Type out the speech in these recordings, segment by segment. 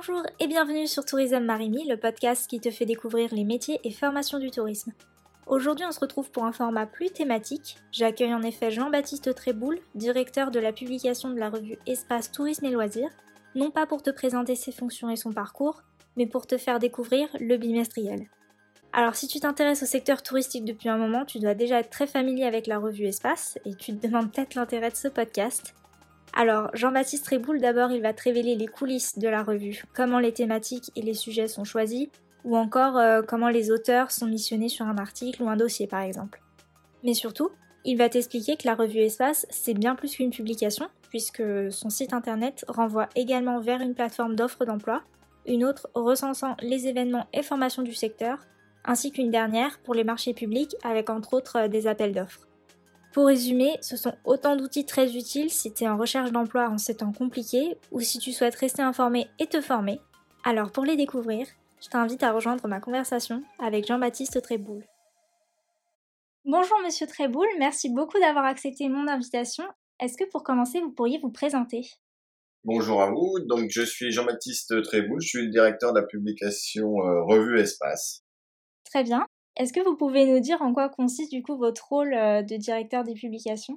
Bonjour et bienvenue sur Tourisme Marimi, le podcast qui te fait découvrir les métiers et formations du tourisme. Aujourd'hui, on se retrouve pour un format plus thématique. J'accueille en effet Jean-Baptiste Tréboul, directeur de la publication de la revue Espace Tourisme et Loisirs, non pas pour te présenter ses fonctions et son parcours, mais pour te faire découvrir le bimestriel. Alors si tu t'intéresses au secteur touristique depuis un moment, tu dois déjà être très familier avec la revue Espace et tu te demandes peut-être l'intérêt de ce podcast. Alors, Jean-Baptiste Tréboul, d'abord, il va te révéler les coulisses de la revue, comment les thématiques et les sujets sont choisis, ou encore euh, comment les auteurs sont missionnés sur un article ou un dossier, par exemple. Mais surtout, il va t'expliquer que la revue Espace, c'est bien plus qu'une publication, puisque son site internet renvoie également vers une plateforme d'offres d'emploi, une autre recensant les événements et formations du secteur, ainsi qu'une dernière pour les marchés publics avec entre autres euh, des appels d'offres. Pour résumer, ce sont autant d'outils très utiles si tu es en recherche d'emploi en ces temps compliqués ou si tu souhaites rester informé et te former. Alors pour les découvrir, je t'invite à rejoindre ma conversation avec Jean-Baptiste Tréboul. Bonjour Monsieur Tréboul, merci beaucoup d'avoir accepté mon invitation. Est-ce que pour commencer, vous pourriez vous présenter? Bonjour à vous, donc je suis Jean-Baptiste Tréboul, je suis le directeur de la publication euh, Revue Espace. Très bien. Est-ce que vous pouvez nous dire en quoi consiste du coup votre rôle euh, de directeur des publications?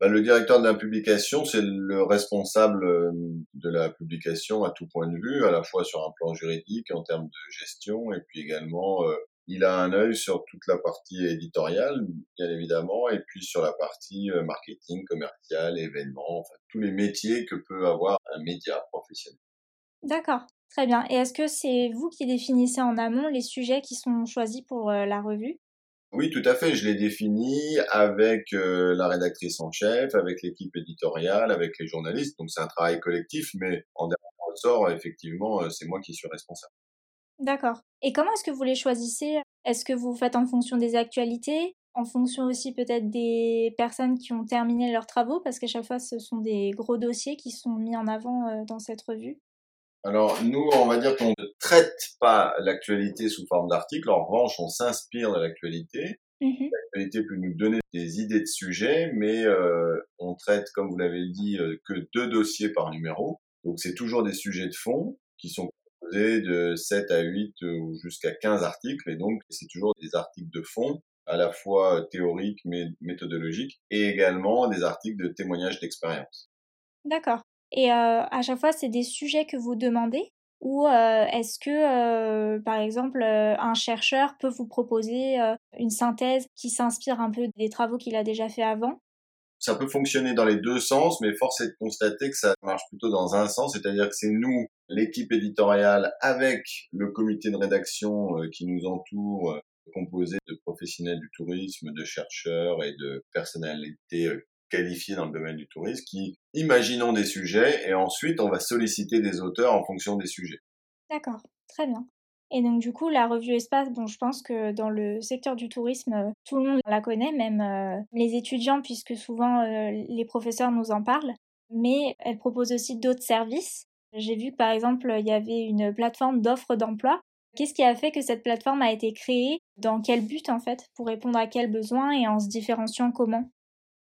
Bah, Le directeur de la publication, c'est le responsable euh, de la publication à tout point de vue, à la fois sur un plan juridique, en termes de gestion, et puis également, euh, il a un œil sur toute la partie éditoriale, bien évidemment, et puis sur la partie marketing, commercial, événements, enfin tous les métiers que peut avoir un média professionnel. D'accord. Très bien. Et est-ce que c'est vous qui définissez en amont les sujets qui sont choisis pour euh, la revue? Oui, tout à fait. Je l'ai défini avec euh, la rédactrice en chef, avec l'équipe éditoriale, avec les journalistes. Donc c'est un travail collectif, mais en dernier ressort, effectivement, euh, c'est moi qui suis responsable. D'accord. Et comment est-ce que vous les choisissez? Est-ce que vous faites en fonction des actualités en fonction aussi peut-être des personnes qui ont terminé leurs travaux, parce qu'à chaque fois, ce sont des gros dossiers qui sont mis en avant dans cette revue. Alors nous, on va dire qu'on ne traite pas l'actualité sous forme d'article. En revanche, on s'inspire de l'actualité. Mmh l'actualité peut nous donner des idées de sujets, mais euh, on traite, comme vous l'avez dit, euh, que deux dossiers par numéro. Donc c'est toujours des sujets de fond qui sont composés de 7 à 8 euh, ou jusqu'à 15 articles. Et donc c'est toujours des articles de fond à la fois théoriques mais méthodologiques et également des articles de témoignages d'expérience. D'accord. Et à chaque fois, c'est des sujets que vous demandez ou est-ce que, par exemple, un chercheur peut vous proposer une synthèse qui s'inspire un peu des travaux qu'il a déjà fait avant? Ça peut fonctionner dans les deux sens, mais force est de constater que ça marche plutôt dans un sens, c'est-à-dire que c'est nous, l'équipe éditoriale, avec le comité de rédaction qui nous entoure, composé de professionnels du tourisme, de chercheurs et de personnalités qualifiés dans le domaine du tourisme qui imaginons des sujets et ensuite on va solliciter des auteurs en fonction des sujets. D'accord, très bien. Et donc du coup, la revue Espace, bon, je pense que dans le secteur du tourisme, euh, tout le monde la connaît, même euh, les étudiants, puisque souvent euh, les professeurs nous en parlent. Mais elle propose aussi d'autres services. J'ai vu que par exemple, il y avait une plateforme d'offres d'emploi. Qu'est-ce qui a fait que cette plateforme a été créée? Dans quel but en fait? Pour répondre à quels besoins et en se différenciant comment?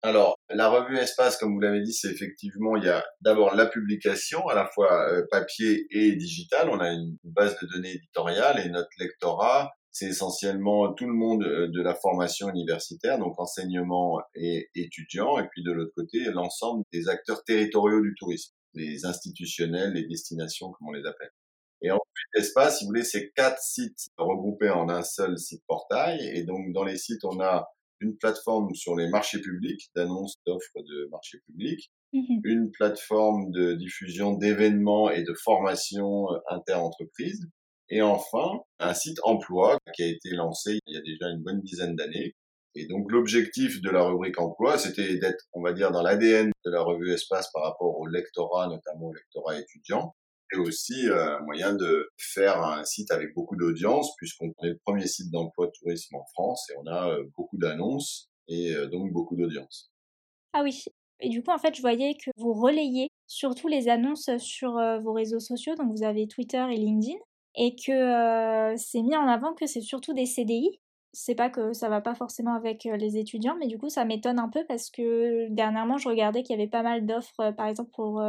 Alors, la revue Espace, comme vous l'avez dit, c'est effectivement, il y a d'abord la publication, à la fois euh, papier et digital. On a une base de données éditoriale et notre lectorat, c'est essentiellement tout le monde euh, de la formation universitaire, donc enseignement et étudiants, et puis de l'autre côté, l'ensemble des acteurs territoriaux du tourisme, les institutionnels, les destinations, comme on les appelle. Et ensuite, Espace, si vous voulez, c'est quatre sites regroupés en un seul site portail. Et donc, dans les sites, on a une plateforme sur les marchés publics, d'annonces d'offres de marchés publics, mmh une plateforme de diffusion d'événements et de formation euh, inter-entreprises, et enfin un site emploi qui a été lancé il y a déjà une bonne dizaine d'années. Et donc l'objectif de la rubrique emploi, c'était d'être, on va dire, dans l'ADN de la revue Espace par rapport au lectorat, notamment au lectorat étudiant, et aussi euh, un moyen de faire un site avec beaucoup d'audience, puisqu'on est le premier site d'emploi de tourisme en France et on a euh, beaucoup d'annonces et euh, donc beaucoup d'audience. Ah oui, et du coup, en fait, je voyais que vous relayez surtout les annonces sur vos réseaux sociaux, donc vous avez Twitter et LinkedIn, et que c'est mis en avant que c'est surtout des CDI. C'est pas que ça va pas forcément avec les étudiants, mais du coup, ça m'étonne un peu parce que dernièrement, je regardais qu'il y avait pas mal d'offres, par exemple, pour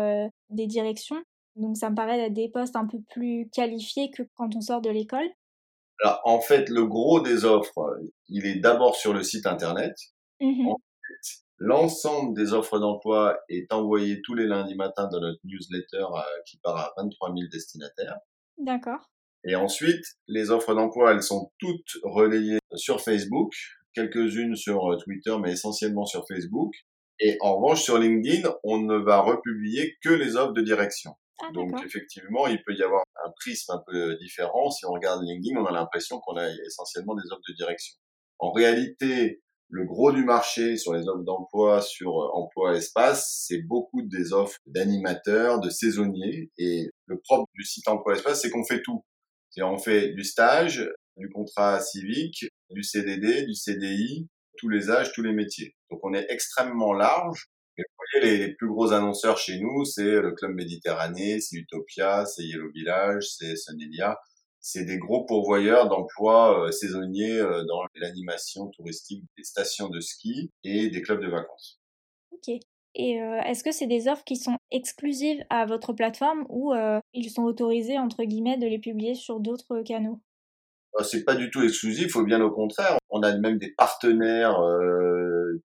des directions Donc ça me paraît être des postes un peu plus qualifiés que quand on sort de l'école. Alors en fait, le gros des offres, il est d'abord sur le site internet. Mmh Ensuite, l'ensemble des offres d'emploi est envoyé tous les lundis matins dans notre newsletter euh, qui part à 23 000 destinataires. D'accord. Et ensuite, les offres d'emploi, elles sont toutes relayées sur Facebook, quelques-unes sur euh, Twitter, mais essentiellement sur Facebook. Et en revanche, sur LinkedIn, on ne va republier que les offres de direction. Ah, Donc effectivement, il peut y avoir un prisme un peu différent. Si on regarde LinkedIn, on a l'impression qu'on a essentiellement des offres de direction. En réalité, le gros du marché sur les offres d'emploi, sur euh, emploi espace, c'est beaucoup des offres d'animateurs, de saisonniers. Et le propre du site emploi espace, c'est qu'on fait tout. C'est on fait du stage, du contrat civique, du CDD, du CDI, tous les âges, tous les métiers. Donc on est extrêmement large. Vous voyez, les, les plus gros annonceurs chez nous, c'est le Club Méditerranée, c'est Utopia, c'est Yellow Village, c'est Sonelia. C'est des gros pourvoyeurs d'emplois euh, saisonniers euh, dans l'animation touristique des stations de ski et des clubs de vacances. Ok. Et euh, est-ce que c'est des offres qui sont exclusives à votre plateforme ou ils sont autorisés, entre guillemets, de les publier sur d'autres canaux? C'est pas du tout exclusif, au bien au contraire. On a même des partenaires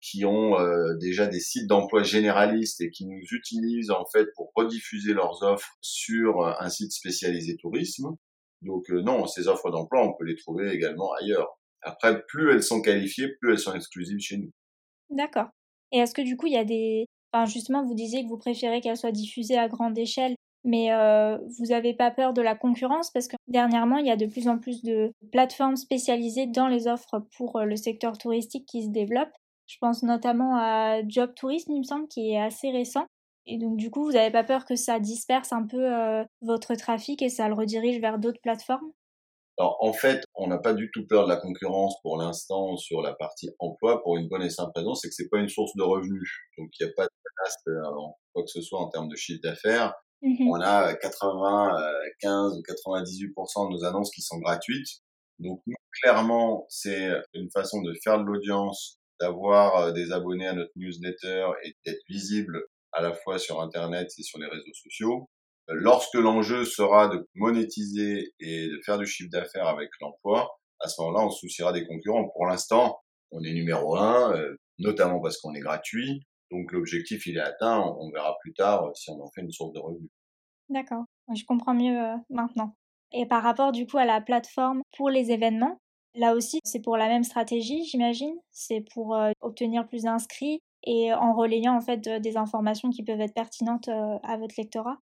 qui ont euh, déjà des sites d'emploi généralistes et qui nous utilisent en fait pour rediffuser leurs offres sur un site spécialisé tourisme. Donc euh, non, ces offres d'emploi, on peut les trouver également ailleurs. Après, plus elles sont qualifiées, plus elles sont exclusives chez nous. D'accord. Et est-ce que du coup, il y a des... Enfin, justement, vous disiez que vous préférez qu'elles soient diffusées à grande échelle, mais euh, vous n'avez pas peur de la concurrence? Parce que dernièrement, il y a de plus en plus de plateformes spécialisées dans les offres pour euh, le secteur touristique qui se développent. Je pense notamment à Job Tourisme, il me semble, qui est assez récent. Et donc, du coup, vous n'avez pas peur que ça disperse un peu euh, votre trafic et ça le redirige vers d'autres plateformes? Alors en fait, on n'a pas du tout peur de la concurrence pour l'instant sur la partie emploi pour une bonne et simple raison, c'est que c'est pas une source de revenus. Donc il n'y a pas de menace euh, en quoi que ce soit en termes de chiffre d'affaires. Mhm. On a 95 ou 98% de nos annonces qui sont gratuites. Donc nous, clairement, c'est une façon de faire de l'audience, d'avoir euh, des abonnés à notre newsletter et d'être visible à la fois sur Internet et sur les réseaux sociaux. Euh, Lorsque l'enjeu sera de monétiser et de faire du chiffre d'affaires avec l'emploi, à ce moment-là, on se souciera des concurrents. Pour l'instant, on est numéro un, euh, notamment parce qu'on est gratuit. Donc l'objectif, il est atteint. On verra plus tard si on en fait une source de revenus. D'accord, je comprends mieux maintenant. Et par rapport du coup à la plateforme pour les événements, là aussi c'est pour la même stratégie, j'imagine. C'est pour euh, obtenir plus d'inscrits et en relayant en fait euh, des informations qui peuvent être pertinentes euh, à votre lectorat.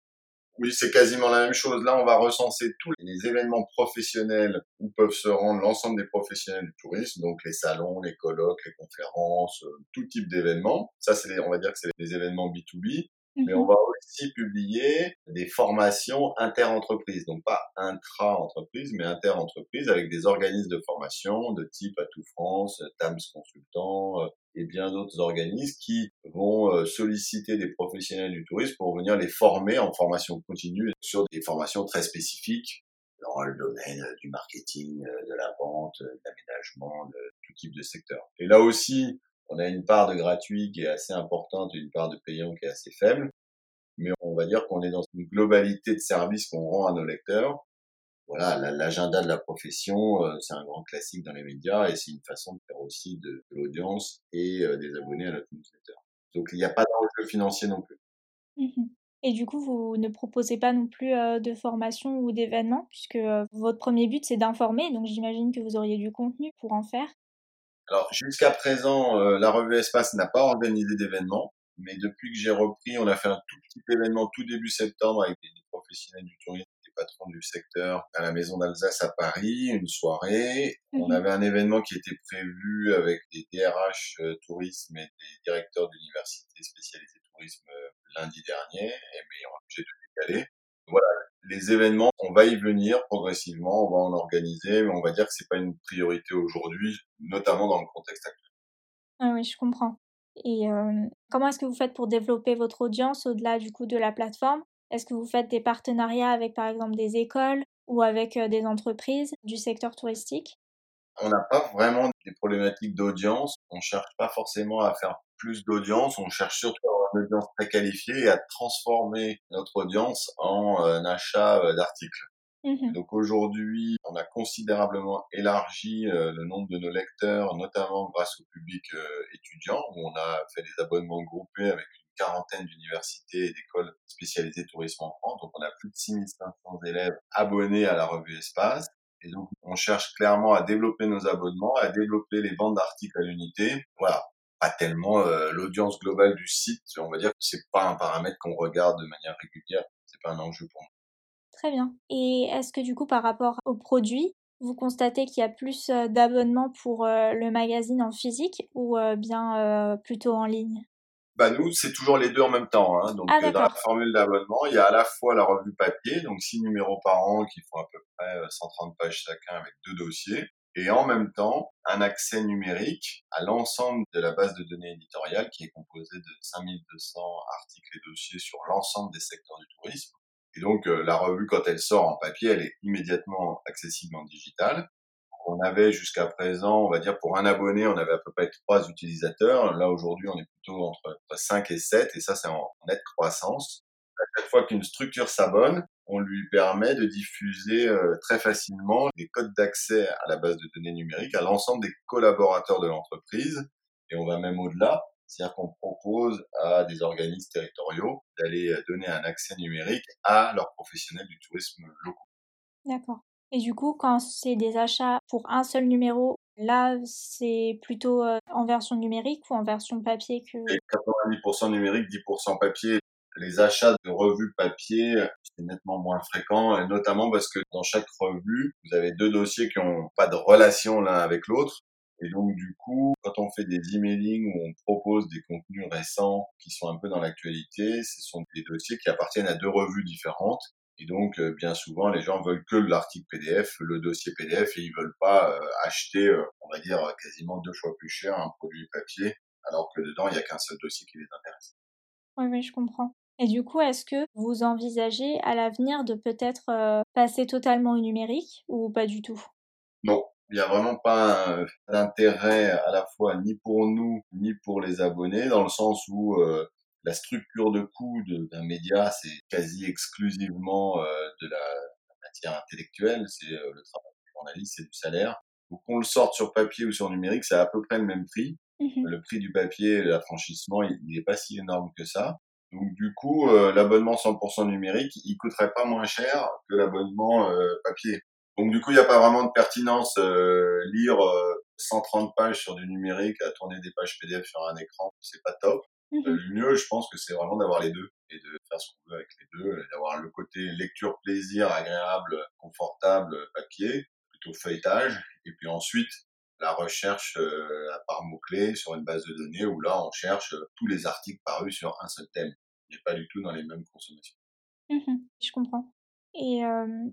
Oui, c'est quasiment la même chose. Là, on va recenser tous les événements professionnels où peuvent se rendre l'ensemble des professionnels du tourisme, donc les salons, les colloques, les conférences, euh, tout type d'événements. Ça, c'est, on va dire que c'est les événements B2B. Mais on Mhm. va aussi publier des formations inter-entreprises, donc pas intra-entreprise, mais inter-entreprise avec des organismes de formation de type Atout France, TAMS Consultant euh, et bien d'autres organismes qui vont euh, solliciter des professionnels du tourisme pour venir les former en formation continue sur des formations très spécifiques dans le domaine euh, du marketing, de la vente, de l'aménagement, de tout type de secteur. Et là aussi, on a une part de gratuit qui est assez importante et une part de payant qui est assez faible. Mais on va dire qu'on est dans une globalité de services qu'on rend à nos lecteurs. Voilà, la- l'agenda de la profession, euh, c'est un grand classique dans les médias et c'est une façon de faire aussi de, de l'audience et euh, des abonnés à notre newsletter. Donc il n'y a pas d'enjeu financier non plus. Mhm. Et du coup, vous ne proposez pas non plus euh, de formation ou d'événements, puisque euh, votre premier but c'est d'informer, donc j'imagine que vous auriez du contenu pour en faire. Alors jusqu'à présent, euh, la revue Espace n'a pas organisé d'événements, mais depuis que j'ai repris, on a fait un tout petit événement tout début septembre avec des, professionnels du tourisme, des patrons du secteur à la Maison d'Alsace à Paris, une soirée. On Mhm. avait un événement qui était prévu avec des DRH euh, tourisme et des directeurs d'universités spécialisées tourisme euh, lundi dernier, et, mais on a obligé de décaler. Voilà, les événements, on va y venir progressivement, on va en organiser, mais on va dire que c'est pas une priorité aujourd'hui, notamment dans le contexte actuel. Ah oui, je comprends. Et comment est-ce que vous faites pour développer votre audience au-delà du coup de la plateforme? Est-ce que vous faites des partenariats avec par exemple des écoles ou avec des entreprises du secteur touristique? On n'a pas vraiment des problématiques d'audience, on cherche pas forcément à faire plus d'audience, on cherche surtout à avoir une audience très qualifiée et à transformer notre audience en un achat d'articles. Mmh Donc aujourd'hui, on a considérablement élargi le nombre de nos lecteurs, notamment grâce au public étudiant, où on a fait des abonnements groupés avec une quarantaine d'universités et d'écoles spécialisées tourisme en France. Donc on a plus de 6500 élèves abonnés à la revue Espace. Et donc, on cherche clairement à développer nos abonnements, à développer les ventes d'articles à l'unité. Voilà, pas tellement euh, l'audience globale du site. On va dire que c'est pas un paramètre qu'on regarde de manière régulière. C'est pas un enjeu pour nous. Très bien. Et est-ce que du coup, par rapport aux produits, vous constatez qu'il y a plus d'abonnements pour le magazine en physique ou bien plutôt en ligne? Bah nous, c'est toujours les deux en même temps. Hein. Donc, ah, dans la formule d'abonnement, il y a à la fois la revue papier, donc six numéros par an qui font à peu près 130 pages chacun avec deux dossiers, et en même temps un accès numérique à l'ensemble de la base de données éditoriale qui est composée de 5200 articles et dossiers sur l'ensemble des secteurs du tourisme. Et donc la revue, quand elle sort en papier, elle est immédiatement accessible en digital. On avait jusqu'à présent, on va dire pour un abonné, on avait à peu près trois utilisateurs. Là aujourd'hui, on est plutôt entre 5 et 7 et ça c'est en nette croissance. À chaque fois qu'une structure s'abonne, on lui permet de diffuser euh, très facilement les codes d'accès à la base de données numériques à l'ensemble des collaborateurs de l'entreprise. Et on va même au-delà, c'est-à-dire qu'on propose à des organismes territoriaux d'aller euh, donner un accès numérique à leurs professionnels du tourisme locaux. D'accord. Et du coup, quand c'est des achats pour un seul numéro, là, c'est plutôt euh, en version numérique ou en version papier que... 90% numérique, 10% papier les achats de revues papier, c'est nettement moins fréquent, et notamment parce que dans chaque revue, vous avez deux dossiers qui n'ont pas de relation l'un avec l'autre. Et donc, du coup, quand on fait des emailing où on propose des contenus récents qui sont un peu dans l'actualité, ce sont des dossiers qui appartiennent à deux revues différentes. Et donc, euh, bien souvent, les gens veulent que l'article PDF, le dossier PDF, et ils veulent pas euh, acheter, euh, on va dire, quasiment deux fois plus cher un produit papier, alors que dedans, il n'y a qu'un seul dossier qui les intéresse. Oui, oui, je comprends. Et du coup, est-ce que vous envisagez à l'avenir de peut-être passer totalement au numérique ou pas du tout? Non, il n'y a vraiment pas d'intérêt à la fois ni pour nous ni pour les abonnés, dans le sens où euh, la structure de coût d'un média, c'est quasi exclusivement euh, de la, matière intellectuelle, c'est le travail du journaliste, c'est du salaire. Donc qu'on le sorte sur papier ou sur numérique, c'est à peu près le même prix. Mmh le prix du papier, l'affranchissement, il n'est pas si énorme que ça. Donc du coup, euh, l'abonnement 100% numérique, il coûterait pas moins cher que l'abonnement euh, papier. Donc du coup, il n'y a pas vraiment de pertinence euh, lire 130 pages sur du numérique, à tourner des pages PDF sur un écran, c'est pas top. Mmh le mieux, je pense que c'est vraiment d'avoir les deux et de faire ce qu'on veut avec les deux, d'avoir le côté lecture plaisir, agréable, confortable, papier, plutôt feuilletage, et puis ensuite la recherche euh, par mots-clés sur une base de données où là, on cherche euh, tous les articles parus sur un seul thème. N'est pas du tout dans les mêmes consommations. Mmh je comprends. Et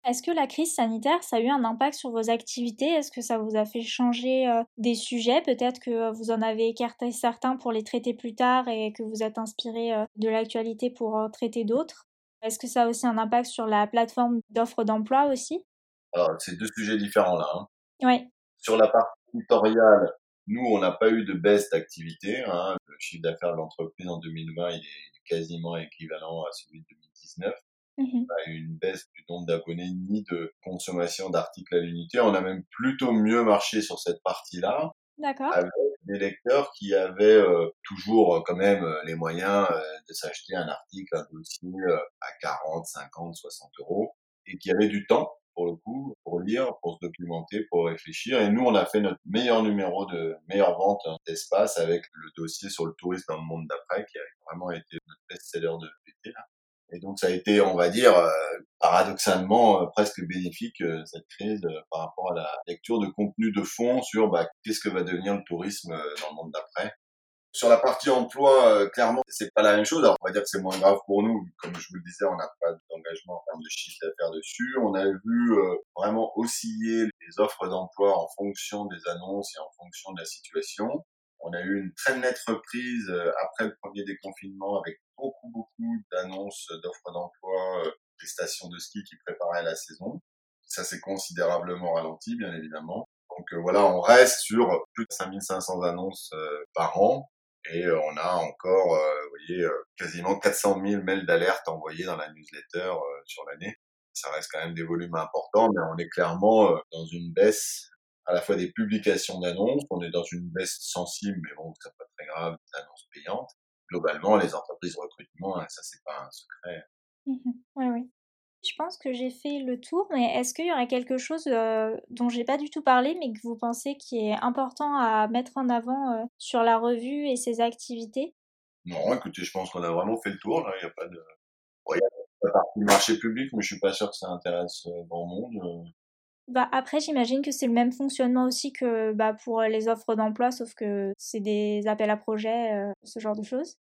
est-ce que la crise sanitaire, ça a eu un impact sur vos activités? Est-ce que ça vous a fait changer des sujets? Peut-être que vous en avez écarté certains pour les traiter plus tard et que vous êtes inspiré de l'actualité pour traiter d'autres. Est-ce que ça a aussi un impact sur la plateforme d'offres d'emploi aussi? Alors, c'est deux sujets différents là. Hein. Oui. Sur la partie éditoriale, nous, on n'a pas eu de baisse d'activité. Hein. Le chiffre d'affaires de l'entreprise en 2020, il est quasiment équivalent à celui de 2019. Mmh eu une baisse du nombre d'abonnés ni de consommation d'articles à l'unité. On a même plutôt mieux marché sur cette partie-là. D'accord. Avec des lecteurs qui avaient euh, toujours euh, quand même euh, les moyens de s'acheter un article, un dossier à 40, 50, 60 euros et qui avaient du temps pour le coup, pour lire, pour se documenter, pour réfléchir. Et nous, on a fait notre meilleur numéro de meilleure vente d'espace avec le dossier sur le tourisme dans le monde d'après, qui a vraiment été notre best-seller de. Et donc, ça a été, on va dire, euh, paradoxalement, euh, presque bénéfique, euh, cette crise, par rapport à la lecture de contenu de fond sur bah, qu'est-ce que va devenir le tourisme dans le monde d'après. Sur la partie emploi, euh, clairement, c'est pas la même chose. Alors, on va dire que c'est moins grave pour nous. Comme je vous le disais, on n'a pas d'engagement en termes de chiffre d'affaires dessus. On a vu euh, vraiment osciller les offres d'emploi en fonction des annonces et en fonction de la situation. On a eu une très nette reprise euh, après le premier déconfinement avec beaucoup, beaucoup d'annonces d'offres d'emploi des stations de ski qui préparaient la saison. Ça s'est considérablement ralenti, bien évidemment. Donc voilà, on reste sur plus de 5500 annonces par an et euh, on a encore euh, voyez, quasiment 400 000 mails d'alerte envoyés dans la newsletter sur l'année. Ça reste quand même des volumes importants, mais on est clairement dans une baisse à la fois des publications d'annonces, on est dans une baisse sensible, mais bon, c'est pas très grave, des annonces payantes. Globalement, les entreprises recrutement, hein, ça c'est pas un secret. Mmh oui, oui. Je pense que j'ai fait le tour, mais est-ce qu'il y aurait quelque chose euh, dont j'ai pas du tout parlé, mais que vous pensez qui est important à mettre en avant euh, sur la revue et ses activités? Non, écoutez, je pense qu'on a vraiment fait le tour. Là, il n'y a pas de. il y a la partie marché public, mais je suis pas sûr que ça intéresse euh, grand monde. Bah après, j'imagine que c'est le même fonctionnement aussi que bah, pour les offres d'emploi, sauf que c'est des appels à projets, ce genre de choses.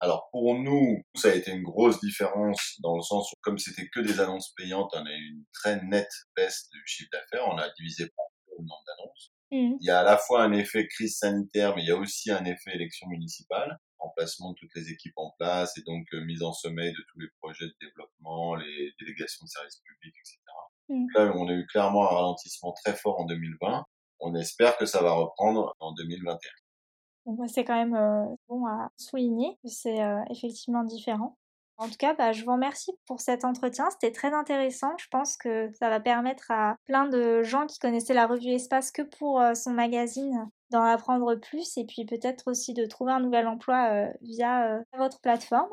Alors pour nous, ça a été une grosse différence dans le sens où comme c'était que des annonces payantes, on a eu une très nette baisse du chiffre d'affaires. On a divisé par le nombre d'annonces. Mmh. Il y a à la fois un effet crise sanitaire, mais il y a aussi un effet élection municipale, remplacement de toutes les équipes en place et donc euh, mise en sommeil de tous les projets de développement, les délégations de services publics, etc. Mmh. Là, on a eu clairement un ralentissement très fort en 2020. On espère que ça va reprendre en 2021 c'est quand même euh, bon à souligner que c'est euh, effectivement différent. En tout cas, bah, je vous remercie pour cet entretien. C'était très intéressant. Je pense que ça va permettre à plein de gens qui connaissaient la revue Espace que pour euh, son magazine d'en apprendre plus et puis peut-être aussi de trouver un nouvel emploi via votre plateforme.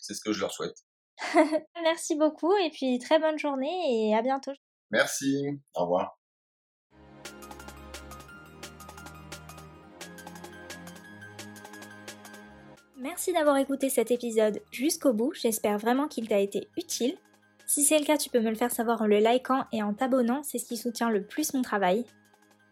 C'est ce que je leur souhaite. Merci beaucoup et puis très bonne journée et à bientôt. Merci. Au revoir. Merci d'avoir écouté cet épisode jusqu'au bout, j'espère vraiment qu'il t'a été utile. Si c'est le cas, tu peux me le faire savoir en le likant et en t'abonnant, c'est ce qui soutient le plus mon travail.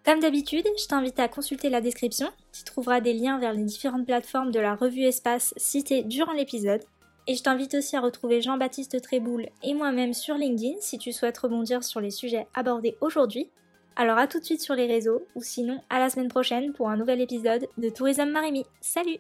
Comme d'habitude, je t'invite à consulter la description, tu trouveras des liens vers les différentes plateformes de la revue Espace citées durant l'épisode. Et je t'invite aussi à retrouver Jean-Baptiste Tréboul et moi-même sur LinkedIn si tu souhaites rebondir sur les sujets abordés aujourd'hui. Alors à tout de suite sur les réseaux, ou sinon à la semaine prochaine pour un nouvel épisode de Tourisme Marimi. Salut